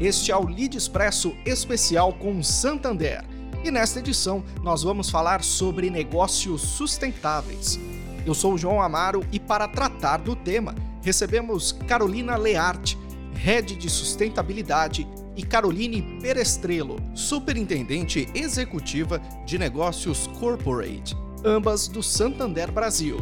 Este é o Lead Expresso especial com Santander. E nesta edição nós vamos falar sobre negócios sustentáveis. Eu sou o João Amaro e para tratar do tema recebemos Carolina Learte, Head de Sustentabilidade, e Caroline Perestrelo, Superintendente Executiva de Negócios Corporate, ambas do Santander Brasil.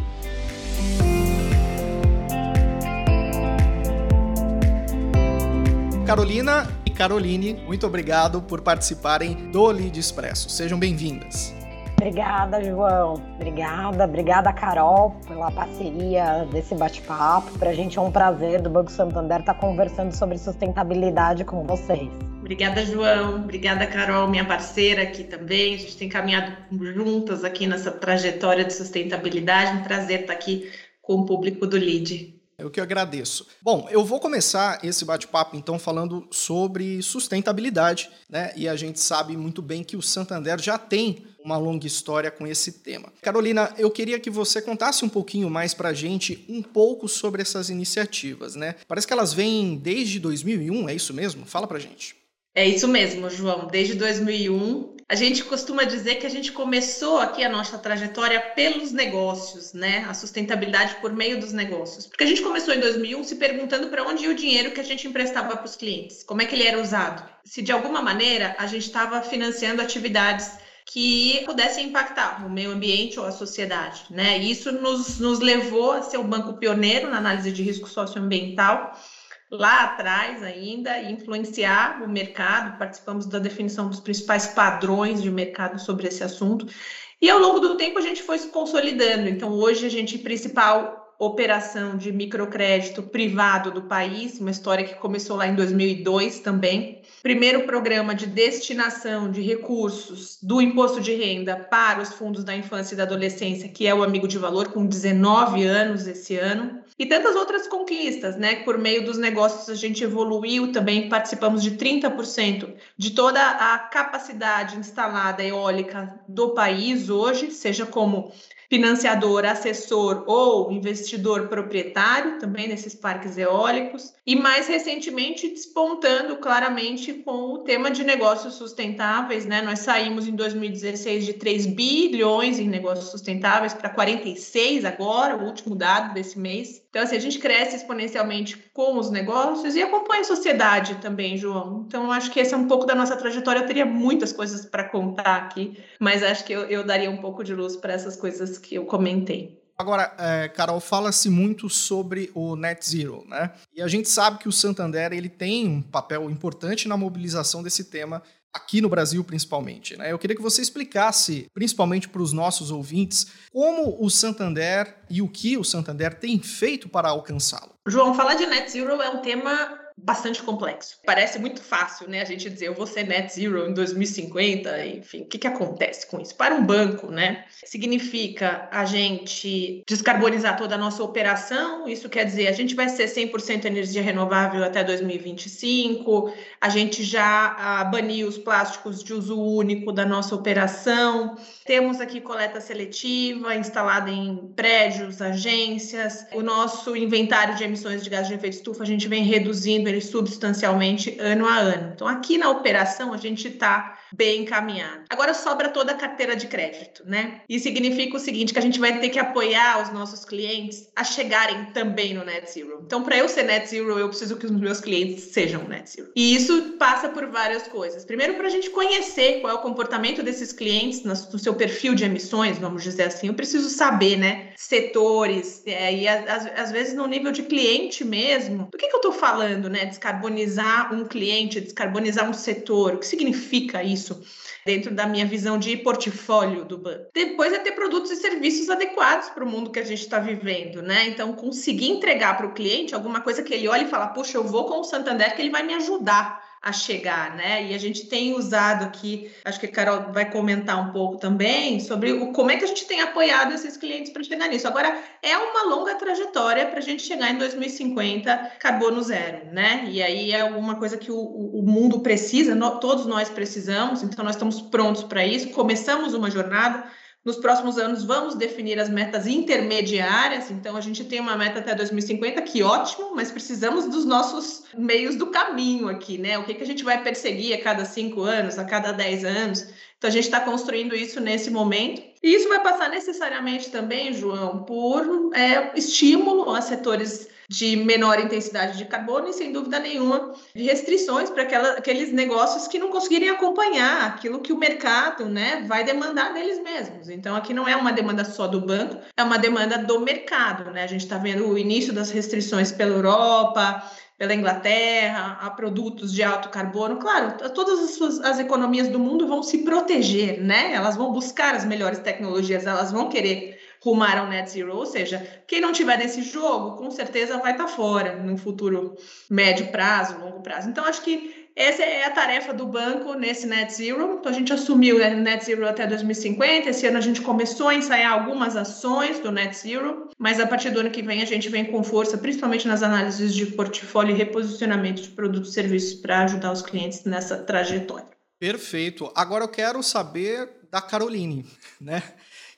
Carolina e Caroline, muito obrigado por participarem do Lead Expresso. Sejam bem-vindas. Obrigada, João. Obrigada, obrigada, Carol, pela parceria desse bate-papo. Para a gente é um prazer do Banco Santander estar conversando sobre sustentabilidade com vocês. Obrigada, João. Obrigada, Carol, minha parceira aqui também. A gente tem caminhado juntas aqui nessa trajetória de sustentabilidade. Um prazer estar aqui com o público do LID. Eu que agradeço. Bom, eu vou começar esse bate-papo então falando sobre sustentabilidade, né? E a gente sabe muito bem que o Santander já tem uma longa história com esse tema. Carolina, eu queria que você contasse um pouquinho mais para a gente um pouco sobre essas iniciativas, né? Parece que elas vêm desde 2001, é isso mesmo? Fala para gente. É isso mesmo, João. Desde 2001, a gente costuma dizer que a gente começou aqui a nossa trajetória pelos negócios, né? A sustentabilidade por meio dos negócios. Porque a gente começou em 2001 se perguntando para onde ia o dinheiro que a gente emprestava para os clientes, como é que ele era usado. Se de alguma maneira a gente estava financiando atividades que pudessem impactar o meio ambiente ou a sociedade. Né? Isso nos, nos levou a ser um banco pioneiro na análise de risco socioambiental lá atrás ainda influenciar o mercado. Participamos da definição dos principais padrões de mercado sobre esse assunto. E ao longo do tempo a gente foi se consolidando. Então, hoje a gente principal operação de microcrédito privado do país, uma história que começou lá em 2002 também. Primeiro programa de destinação de recursos do imposto de renda para os fundos da infância e da adolescência, que é o Amigo de Valor, com 19 anos esse ano. E tantas outras conquistas, né? Por meio dos negócios a gente evoluiu também, participamos de 30% de toda a capacidade instalada eólica do país hoje, seja como financiador, assessor ou investidor proprietário também nesses parques eólicos e mais recentemente despontando claramente com o tema de negócios sustentáveis, né? Nós saímos em 2016 de 3 bilhões em negócios sustentáveis para 46 agora, o último dado desse mês. Então, assim, a gente cresce exponencialmente com os negócios e acompanha a sociedade também, João. Então, acho que esse é um pouco da nossa trajetória. Eu teria muitas coisas para contar aqui, mas acho que eu, eu daria um pouco de luz para essas coisas que eu comentei. Agora, é, Carol, fala-se muito sobre o Net Zero, né? E a gente sabe que o Santander ele tem um papel importante na mobilização desse tema aqui no Brasil principalmente. Né? Eu queria que você explicasse, principalmente para os nossos ouvintes, como o Santander e o que o Santander tem feito para alcançá-lo. João, falar de net zero é um tema bastante complexo. Parece muito fácil, né? A gente dizer eu vou ser net zero em 2050, enfim, o que, que acontece com isso? Para um banco, né? Significa a gente descarbonizar toda a nossa operação, isso quer dizer a gente vai ser 100% energia renovável até 2025, a gente já ah, baniu os plásticos de uso único da nossa operação, temos aqui coleta seletiva instalada em prédios, agências, o nosso inventário de emissões de gás de efeito estufa a gente vem reduzindo ele substancialmente ano a ano. Então, aqui na operação, a gente está bem encaminhado. Agora sobra toda a carteira de crédito, né? E significa o seguinte, que a gente vai ter que apoiar os nossos clientes a chegarem também no net zero. Então, para eu ser net zero, eu preciso que os meus clientes sejam net zero. E isso passa por várias coisas. Primeiro, para a gente conhecer qual é o comportamento desses clientes no seu perfil de emissões, vamos dizer assim. Eu preciso saber, né? Setores, é, e às, vezes no nível de cliente mesmo. Do que, que eu estou falando, né? Descarbonizar um cliente, descarbonizar um setor. O que significa isso? Isso dentro da minha visão de portfólio do banco. Depois é ter produtos e serviços adequados para o mundo que a gente está vivendo, né? Então, conseguir entregar para o cliente alguma coisa que ele olhe e fala, puxa, eu vou com o Santander que ele vai me ajudar a chegar, né? E a gente tem usado aqui, acho que a Carol vai comentar um pouco também sobre o, como é que a gente tem apoiado esses clientes para chegar nisso. Agora, é uma longa trajetória para a gente chegar em 2050 carbono zero, né? E aí é alguma coisa que o, o mundo precisa, no, todos nós precisamos, então nós estamos prontos para isso. Começamos uma jornada, Nos próximos anos, vamos definir as metas intermediárias. Então, a gente tem uma meta até 2050, que ótimo, mas precisamos dos nossos meios do caminho aqui, né? O que, que a gente vai perseguir a cada cinco anos, a cada dez anos. Então, a gente está construindo isso nesse momento. E isso vai passar necessariamente também, João, por é, estímulo a setores de menor intensidade de carbono e, sem dúvida nenhuma, de restrições para aqueles negócios que não conseguirem acompanhar aquilo que o mercado né, vai demandar deles mesmos. Então, aqui não é uma demanda só do banco, é uma demanda do mercado. Né? A gente está vendo o início das restrições pela Europa, pela Inglaterra, a produtos de alto carbono. Claro, todas as, suas, as economias do mundo vão se proteger, né? Elas vão buscar as melhores tecnologias, elas vão querer rumar ao net zero, ou seja, quem não tiver nesse jogo, com certeza vai estar fora no futuro médio prazo, longo prazo. Então, acho que essa é a tarefa do banco nesse net zero. Então, a gente assumiu o net zero até 2050. Esse ano a gente começou a ensaiar algumas ações do net zero, mas a partir do ano que vem a gente vem com força, principalmente nas análises de portfólio e reposicionamento de produtos e serviços para ajudar os clientes nessa trajetória. Perfeito. Agora eu quero saber da Caroline, né?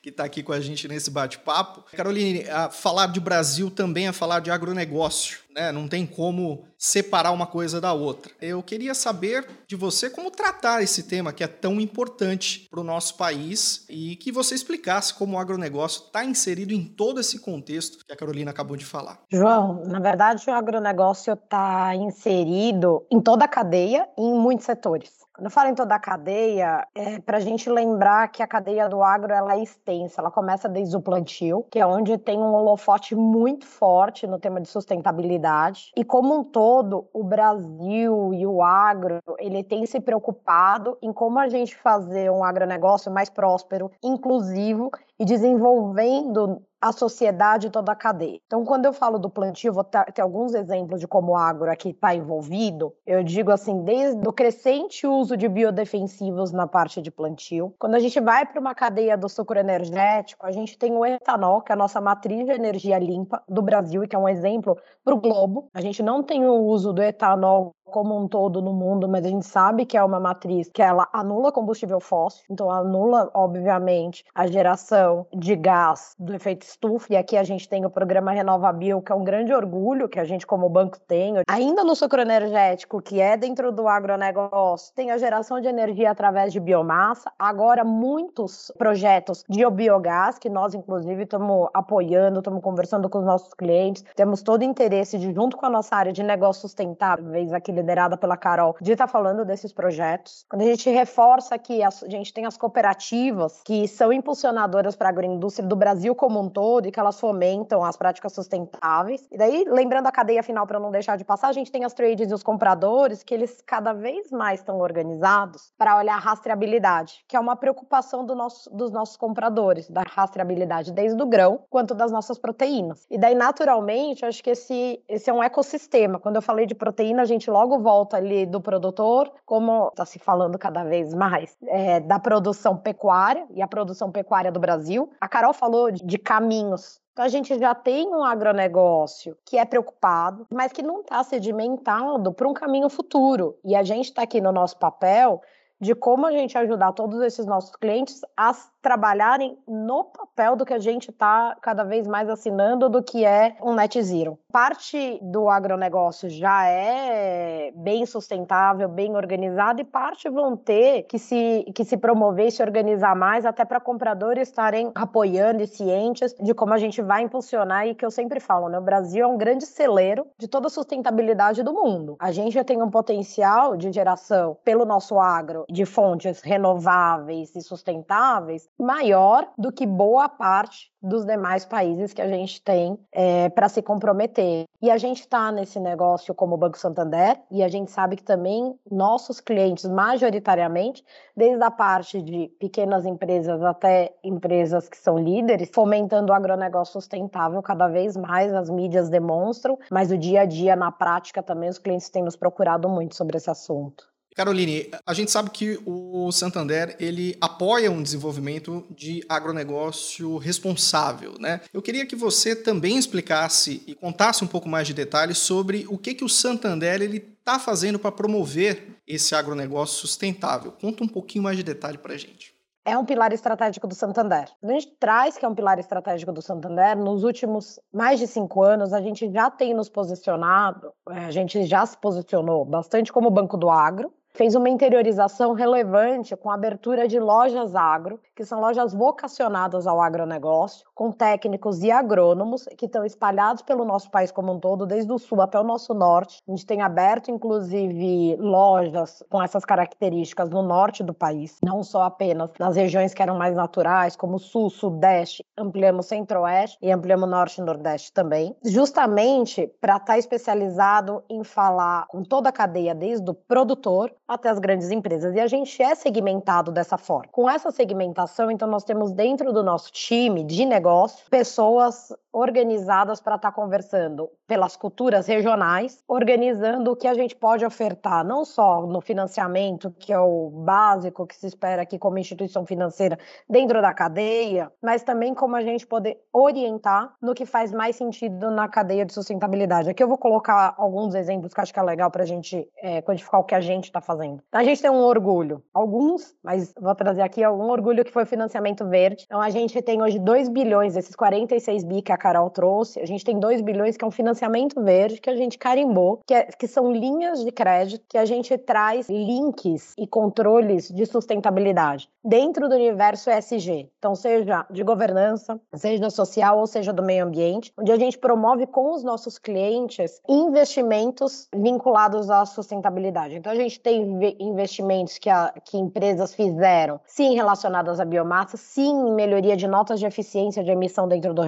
Que está aqui com a gente nesse bate-papo. Caroline, falar de Brasil também é falar de agronegócio, né? Não tem como separar uma coisa da outra. Eu queria saber de você como tratar esse tema que é tão importante para o nosso país e que você explicasse como o agronegócio está inserido em todo esse contexto que a Carolina acabou de falar. João, na verdade, o agronegócio está inserido em toda a cadeia e em muitos setores. Quando eu falo em toda a cadeia, é para a gente lembrar que a cadeia do agro ela é extensa. Ela começa desde o plantio, que é onde tem um holofote muito forte no tema de sustentabilidade. E como um todo, o Brasil e o agro, ele tem se preocupado em como a gente fazer um agronegócio mais próspero, inclusivo e desenvolvendo a sociedade e toda a cadeia. Então, quando eu falo do plantio, vou ter, alguns exemplos de como o agro aqui está envolvido. Eu digo assim, desde o crescente uso de biodefensivos na parte de plantio. Quando a gente vai para uma cadeia do sucro energético, a gente tem o etanol, que é a nossa matriz de energia limpa do Brasil e que é um exemplo para o globo. A gente não tem o uso do etanol como um todo no mundo, mas a gente sabe que é uma matriz que ela anula combustível fóssil, então anula, obviamente, a geração de gás do efeito estufa, e aqui a gente tem o programa Renovabil, que é um grande orgulho que a gente como banco tem. Ainda no sucro energético, que é dentro do agronegócio, tem a geração de energia através de biomassa, agora muitos projetos de biogás, que nós inclusive estamos apoiando, estamos conversando com os nossos clientes, temos todo o interesse de, junto com a nossa área de negócios sustentáveis aqui liderada pela Carol, de estar tá falando desses projetos. Quando a gente reforça que a gente tem as cooperativas que são impulsionadoras para a agroindústria do Brasil como um todo e que elas fomentam as práticas sustentáveis. E daí, lembrando a cadeia final para não deixar de passar, a gente tem as trades e os compradores que eles cada vez mais estão organizados para olhar a rastreabilidade, que é uma preocupação do nosso, dos nossos compradores, da rastreabilidade desde o grão quanto das nossas proteínas. E daí, naturalmente, acho que esse, esse é um ecossistema. Quando eu falei de proteína, a gente logo volta ali do produtor, como está se falando cada vez mais, é, da produção pecuária e a produção pecuária do Brasil. A Carol falou de, de caminhos então a gente já tem um agronegócio que é preocupado, mas que não está sedimentado para um caminho futuro. E a gente está aqui no nosso papel de como a gente ajudar todos esses nossos clientes a trabalharem no papel do que a gente está cada vez mais assinando do que é um net zero. Parte do agronegócio já é bem sustentável, bem organizado e parte vão ter que se, que se promover e se organizar mais até para compradores estarem apoiando e cientes de como a gente vai impulsionar e que eu sempre falo, né? O Brasil é um grande celeiro de toda a sustentabilidade do mundo. A gente já tem um potencial de geração pelo nosso agro de fontes renováveis e sustentáveis maior do que boa parte dos demais países que a gente tem é, para se comprometer. E a gente está nesse negócio como o Banco Santander, e a gente sabe que também nossos clientes, majoritariamente, desde a parte de pequenas empresas até empresas que são líderes, fomentando o agronegócio sustentável cada vez mais, as mídias demonstram, mas o dia a dia, na prática, também os clientes têm nos procurado muito sobre esse assunto. Caroline, a gente sabe que o Santander ele apoia um desenvolvimento de agronegócio responsável, né? Eu queria que você também explicasse e contasse um pouco mais de detalhes sobre o que, que o Santander ele está fazendo para promover esse agronegócio sustentável. Conta um pouquinho mais de detalhe para a gente. é um pilar estratégico do Santander. A gente traz que é um pilar estratégico do Santander, nos últimos mais de cinco anos, a gente já tem nos posicionado, é, a gente já se posicionou bastante como Banco do Agro, fez uma interiorização relevante com a abertura de lojas agro, que são lojas vocacionadas ao agronegócio, com técnicos e agrônomos que estão espalhados pelo nosso país como um todo, desde o sul até o nosso norte. A gente tem aberto, inclusive, lojas com essas características no norte do país, não só apenas nas regiões que eram mais naturais, como sul, sudeste, ampliamos centro-oeste e ampliamos norte e nordeste também, justamente para estar tá especializado em falar com toda a cadeia, desde o produtor até as grandes empresas. E a gente é segmentado dessa forma. Com essa segmentação, então, nós temos dentro do nosso time de negócio pessoas organizadas para estar tá conversando pelas culturas regionais, organizando o que a gente pode ofertar, não só no financiamento, que é o básico que se espera aqui como instituição financeira dentro da cadeia, mas também como a gente poder orientar no que faz mais sentido na cadeia de sustentabilidade. Aqui eu vou colocar alguns exemplos que acho que é legal para a gente é, codificar o que a gente está fazendo. A gente tem um orgulho, alguns, mas vou trazer aqui algum orgulho que foi o financiamento verde. Então a gente tem hoje 2 bilhões, esses 46 bi que a Carol trouxe, a gente tem 2 bilhões que é um financiamento verde que a gente carimbou, que, é, que são linhas de crédito que a gente traz links e controles de sustentabilidade dentro do universo ESG. Então, seja de governança, seja social ou seja do meio ambiente, onde a gente promove com os nossos clientes investimentos vinculados à sustentabilidade. Então, a gente tem investimentos que, a, que empresas fizeram, sim relacionados à biomassa, sim em melhoria de notas de eficiência de emissão dentro do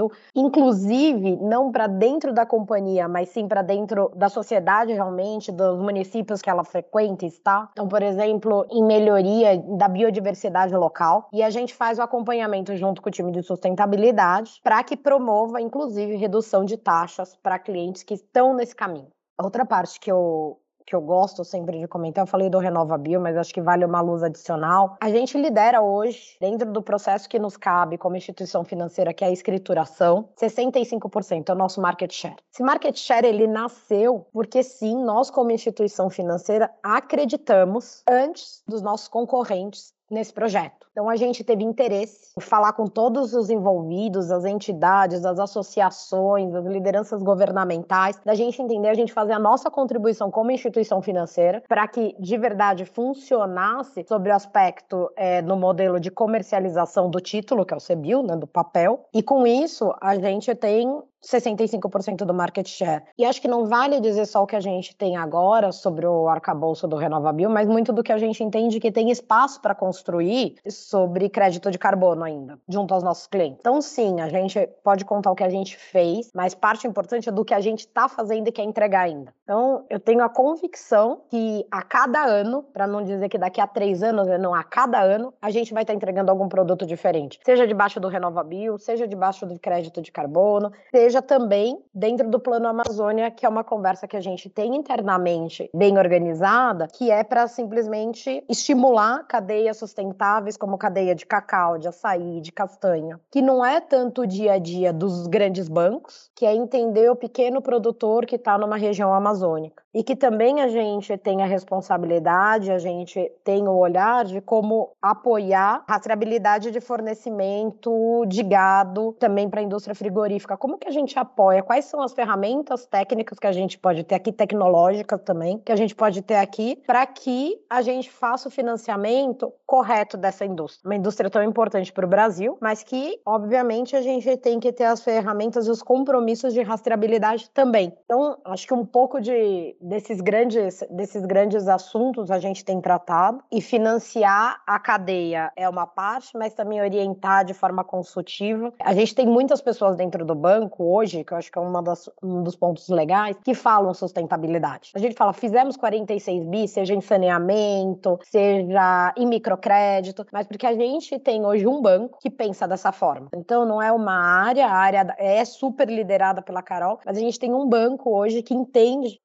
RenovaBio, inclusive não para dentro da companhia, mas sim para dentro da sociedade realmente, dos municípios que ela frequenta está. Então, por exemplo, em melhoria da biodiversidade local e a gente faz o acompanhamento junto com o time de sustentabilidade para que promova, inclusive, redução de taxas para clientes que estão nesse caminho. Outra parte que eu que eu gosto sempre de comentar, eu falei do Renova Bio, mas acho que vale uma luz adicional. A gente lidera hoje, dentro do processo que nos cabe como instituição financeira, que é a escrituração, 65% é o nosso market share. Esse market share ele nasceu porque sim, nós como instituição financeira acreditamos antes dos nossos concorrentes nesse projeto. Então a gente teve interesse em falar com todos os envolvidos, as entidades, as associações, as lideranças governamentais, da gente entender, a gente fazer a nossa contribuição como instituição financeira para que de verdade funcionasse sobre o aspecto é, no modelo de comercialização do título, que é o CBIL, né, do papel. E com isso a gente tem 65% do market share. E acho que não vale dizer só o que a gente tem agora sobre o arcabouço do RenovaBio, mas muito do que a gente entende que tem espaço para construir sobre crédito de carbono ainda, junto aos nossos clientes. Então, sim, a gente pode contar o que a gente fez, mas parte importante é do que a gente está fazendo e quer entregar ainda. Então, eu tenho a convicção que a cada ano, para não dizer que daqui a três anos, né, não, a cada ano, a gente vai estar tá entregando algum produto diferente. Seja debaixo do RenovaBio, seja debaixo do crédito de carbono, seja também dentro do Plano Amazônia, que é uma conversa que a gente tem internamente bem organizada, que é para simplesmente estimular cadeias sustentáveis como cadeia de cacau, de açaí, de castanha, que não é tanto o dia a dia dos grandes bancos, que é entender o pequeno produtor que está numa região amazônica. amazônica. E que também a gente tem a responsabilidade, a gente tem o olhar de como apoiar a rastreabilidade de fornecimento de gado também para a indústria frigorífica. Como que a gente apoia, quais são as ferramentas técnicas que a gente pode ter aqui, tecnológicas também, que a gente pode ter aqui, para que a gente faça o financiamento correto dessa indústria. Uma indústria tão importante para o Brasil, mas que, obviamente, a gente tem que ter as ferramentas e os compromissos de rastreabilidade também. Então, acho que um pouco de, desses, grandes, desses grandes assuntos a gente tem tratado e financiar a cadeia é uma parte, mas também orientar de forma consultiva. A gente tem muitas pessoas dentro do banco hoje, que eu acho que é uma das, um dos pontos legais, que falam sustentabilidade. A gente fala, fizemos 46 bi, seja em saneamento, seja em microcrédito, mas porque a gente tem hoje um banco que pensa dessa forma. Então, não é uma área, a área é super liderada pela Carol, mas a gente tem um banco hoje que entende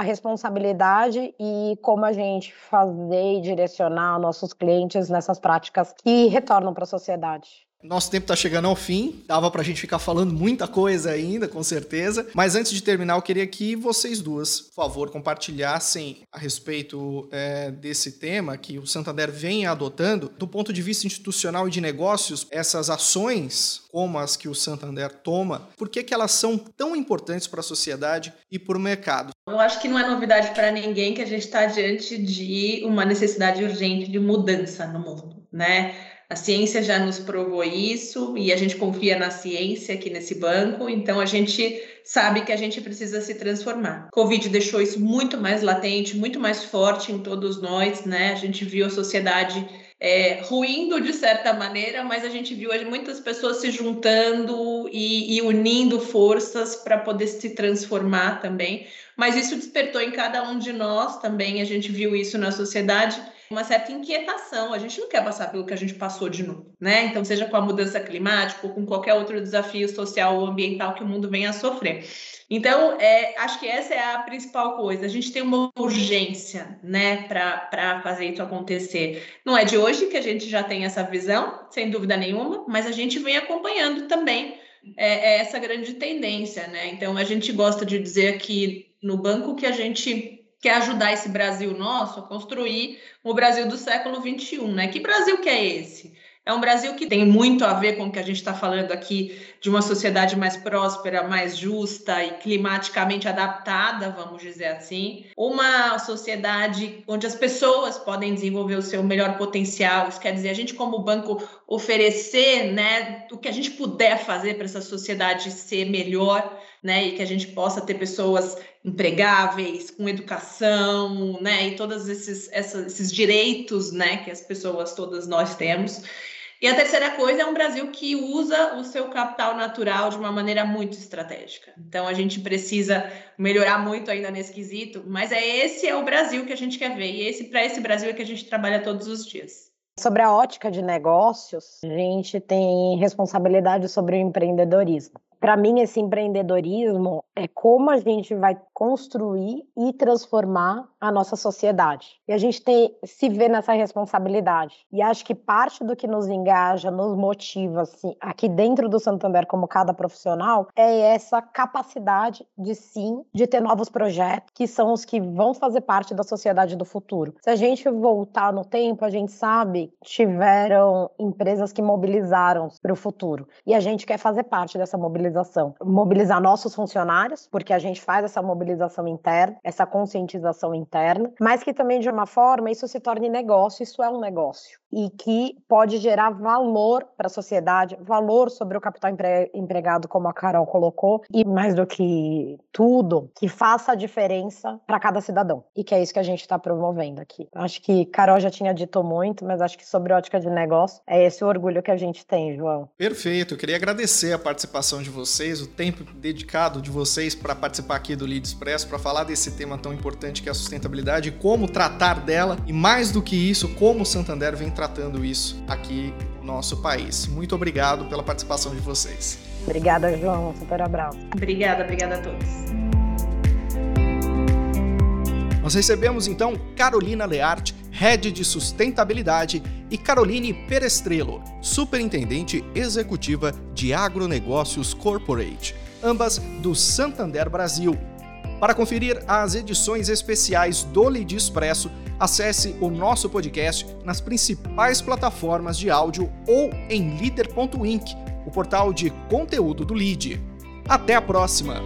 a responsabilidade e como a gente fazer e direcionar nossos clientes nessas práticas que retornam para a sociedade. Nosso tempo está chegando ao fim, dava para a gente ficar falando muita coisa ainda, com certeza. Mas antes de terminar, eu queria que vocês duas, por favor, compartilhassem a respeito é, desse tema que o Santander vem adotando, do ponto de vista institucional e de negócios, essas ações como as que o Santander toma, por que, que elas são tão importantes para a sociedade e para o mercado? Eu acho que não é novidade para ninguém que a gente está diante de uma necessidade urgente de mudança no mundo, né? A ciência já nos provou isso e a gente confia na ciência aqui nesse banco, então a gente sabe que a gente precisa se transformar. Covid deixou isso muito mais latente, muito mais forte em todos nós, né? A gente viu a sociedade é, ruindo de certa maneira, mas a gente viu muitas pessoas se juntando e, e unindo forças para poder se transformar também. Mas isso despertou em cada um de nós também, a gente viu isso na sociedade uma certa inquietação. A gente não quer passar pelo que a gente passou de novo, né? Então, seja com a mudança climática ou com qualquer outro desafio social ou ambiental que o mundo venha a sofrer. Então, é, acho que essa é a principal coisa. A gente tem uma urgência, né, para fazer isso acontecer. Não é de hoje que a gente já tem essa visão, sem dúvida nenhuma, mas a gente vem acompanhando também é, é essa grande tendência, né? Então, a gente gosta de dizer que no banco que a gente quer ajudar esse Brasil nosso a construir o Brasil do século XXI, né? Que Brasil que é esse? É um Brasil que tem muito a ver com o que a gente está falando aqui, de uma sociedade mais próspera, mais justa e climaticamente adaptada, vamos dizer assim. Uma sociedade onde as pessoas podem desenvolver o seu melhor potencial. Isso quer dizer, a gente, como banco, oferecer né, o que a gente puder fazer para essa sociedade ser melhor, né? E que a gente possa ter pessoas empregáveis, com educação, né? E todos esses, esses direitos, né? Que as pessoas, todas nós temos. E a terceira coisa é um Brasil que usa o seu capital natural de uma maneira muito estratégica. Então a gente precisa melhorar muito ainda nesse quesito, mas é esse é o Brasil que a gente quer ver e esse para esse Brasil é que a gente trabalha todos os dias. Sobre a ótica de negócios, a gente tem responsabilidade sobre o empreendedorismo para mim, esse empreendedorismo é como a gente vai construir e transformar a nossa sociedade. E a gente tem, se vê nessa responsabilidade. E acho que parte do que nos engaja, nos motiva, assim, aqui dentro do Santander, como cada profissional, é essa capacidade de sim, de ter novos projetos, que são os que vão fazer parte da sociedade do futuro. Se a gente voltar no tempo, a gente sabe tiveram empresas que mobilizaram para o futuro. E a gente quer fazer parte dessa mobilização mobilização. Mobilizar nossos funcionários, porque a gente faz essa mobilização interna, essa conscientização interna, mas que também, de uma forma, isso se torne negócio, isso é um negócio. E que pode gerar valor para a sociedade, valor sobre o capital empre empregado, como a Carol colocou, e mais do que tudo, que faça a diferença para cada cidadão. E que é isso que a gente está promovendo aqui. Acho que Carol já tinha dito muito, mas acho que sobre ótica de negócio, é esse o orgulho que a gente tem, João. Perfeito. Eu queria agradecer a participação de vocês, o tempo dedicado de vocês para participar aqui do Lead Express, para falar desse tema tão importante que é a sustentabilidade como tratar dela, e mais do que isso, como o Santander vem tratando isso aqui no nosso país. Muito obrigado pela participação de vocês. Obrigada, João. Super abraço. Obrigada, obrigada a todos. Nós recebemos então Carolina Learte, Head de Sustentabilidade, e Caroline Perestrelo, Superintendente Executiva de Agronegócios Corporate, ambas do Santander Brasil. Para conferir as edições especiais do Lead Expresso, acesse o nosso podcast nas principais plataformas de áudio ou em leader.inc, o portal de conteúdo do Lead. Até a próxima!